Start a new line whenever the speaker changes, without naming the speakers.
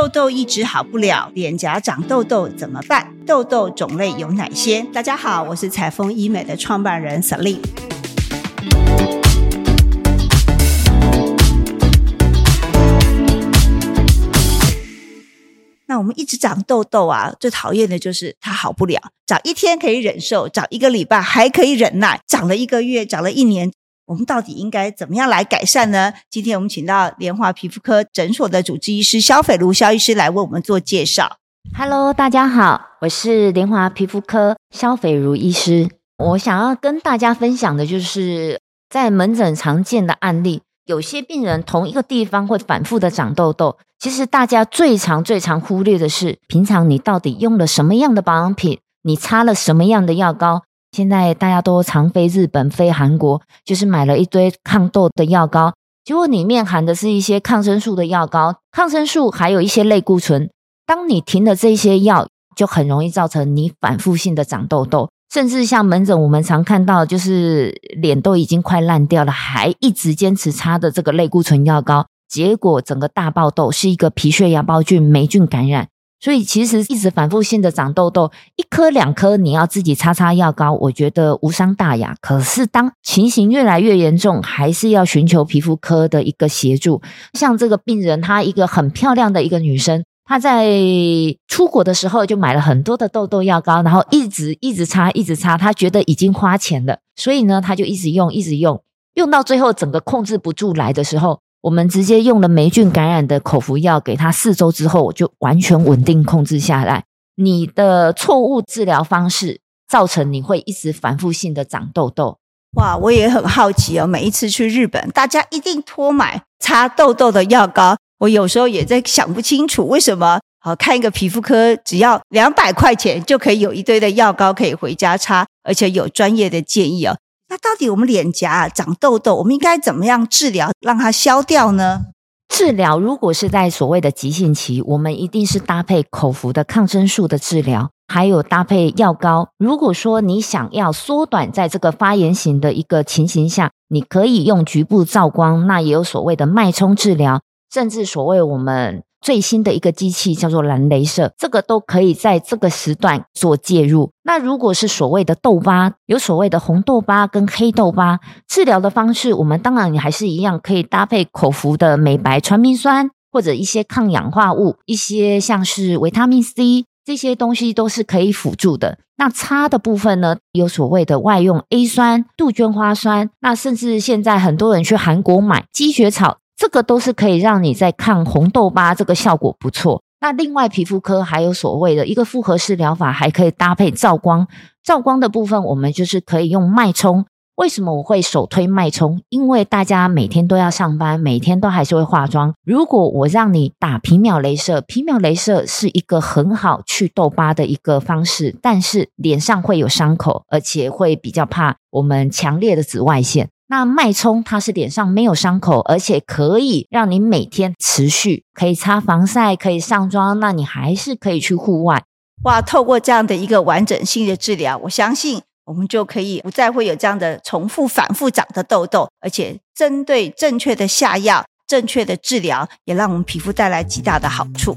痘痘一直好不了，脸颊长痘痘怎么办？痘痘种类有哪些？大家好，我是彩丰医美的创办人 Celine。那我们一直长痘痘啊，最讨厌的就是它好不了。长一天可以忍受，长一个礼拜还可以忍耐，长了一个月，长了一年，我们到底应该怎么样来改善呢？今天我们请到莲华皮肤科诊所的主治医师肖斐如肖医师来为我们做介绍。
Hello，大家好，我是莲华皮肤科肖斐如医师。我想要跟大家分享的就是在门诊常见的案例，有些病人同一个地方会反复的长痘痘。其实大家最常、最常忽略的是，平常你到底用了什么样的保养品，你擦了什么样的药膏。现在大家都常飞日本、飞韩国，就是买了一堆抗痘的药膏，结果里面含的是一些抗生素的药膏，抗生素还有一些类固醇。当你停了这些药，就很容易造成你反复性的长痘痘，甚至像门诊我们常看到，就是脸都已经快烂掉了，还一直坚持擦的这个类固醇药膏，结果整个大爆痘是一个皮屑芽孢菌霉菌感染。所以其实一直反复性的长痘痘，一颗两颗你要自己擦擦药膏，我觉得无伤大雅。可是当情形越来越严重，还是要寻求皮肤科的一个协助。像这个病人，她一个很漂亮的一个女生。她在出国的时候就买了很多的痘痘药膏，然后一直一直擦，一直擦。她觉得已经花钱了，所以呢，她就一直用，一直用，用到最后整个控制不住来的时候，我们直接用了霉菌感染的口服药给他，四周之后就完全稳定控制下来。你的错误治疗方式造成你会一直反复性的长痘痘。
哇，我也很好奇哦，每一次去日本，大家一定托买擦痘痘的药膏。我有时候也在想不清楚，为什么好看一个皮肤科只要两百块钱就可以有一堆的药膏可以回家擦，而且有专业的建议哦。那到底我们脸颊长痘痘，我们应该怎么样治疗让它消掉呢？
治疗如果是在所谓的急性期，我们一定是搭配口服的抗生素的治疗，还有搭配药膏。如果说你想要缩短在这个发炎型的一个情形下，你可以用局部照光，那也有所谓的脉冲治疗。甚至所谓我们最新的一个机器叫做蓝镭射，这个都可以在这个时段做介入。那如果是所谓的痘疤，有所谓的红痘疤跟黑痘疤，治疗的方式，我们当然也还是一样，可以搭配口服的美白传明酸或者一些抗氧化物，一些像是维他命 C 这些东西都是可以辅助的。那擦的部分呢，有所谓的外用 A 酸、杜鹃花酸，那甚至现在很多人去韩国买积雪草。这个都是可以让你在抗红痘疤，这个效果不错。那另外皮肤科还有所谓的一个复合式疗法，还可以搭配照光。照光的部分，我们就是可以用脉冲。为什么我会首推脉冲？因为大家每天都要上班，每天都还是会化妆。如果我让你打皮秒镭射，皮秒镭射是一个很好去痘疤的一个方式，但是脸上会有伤口，而且会比较怕我们强烈的紫外线。那脉冲它是脸上没有伤口，而且可以让你每天持续可以擦防晒，可以上妆，那你还是可以去户外。
哇，透过这样的一个完整性的治疗，我相信我们就可以不再会有这样的重复反复长的痘痘，而且针对正确的下药、正确的治疗，也让我们皮肤带来极大的好处。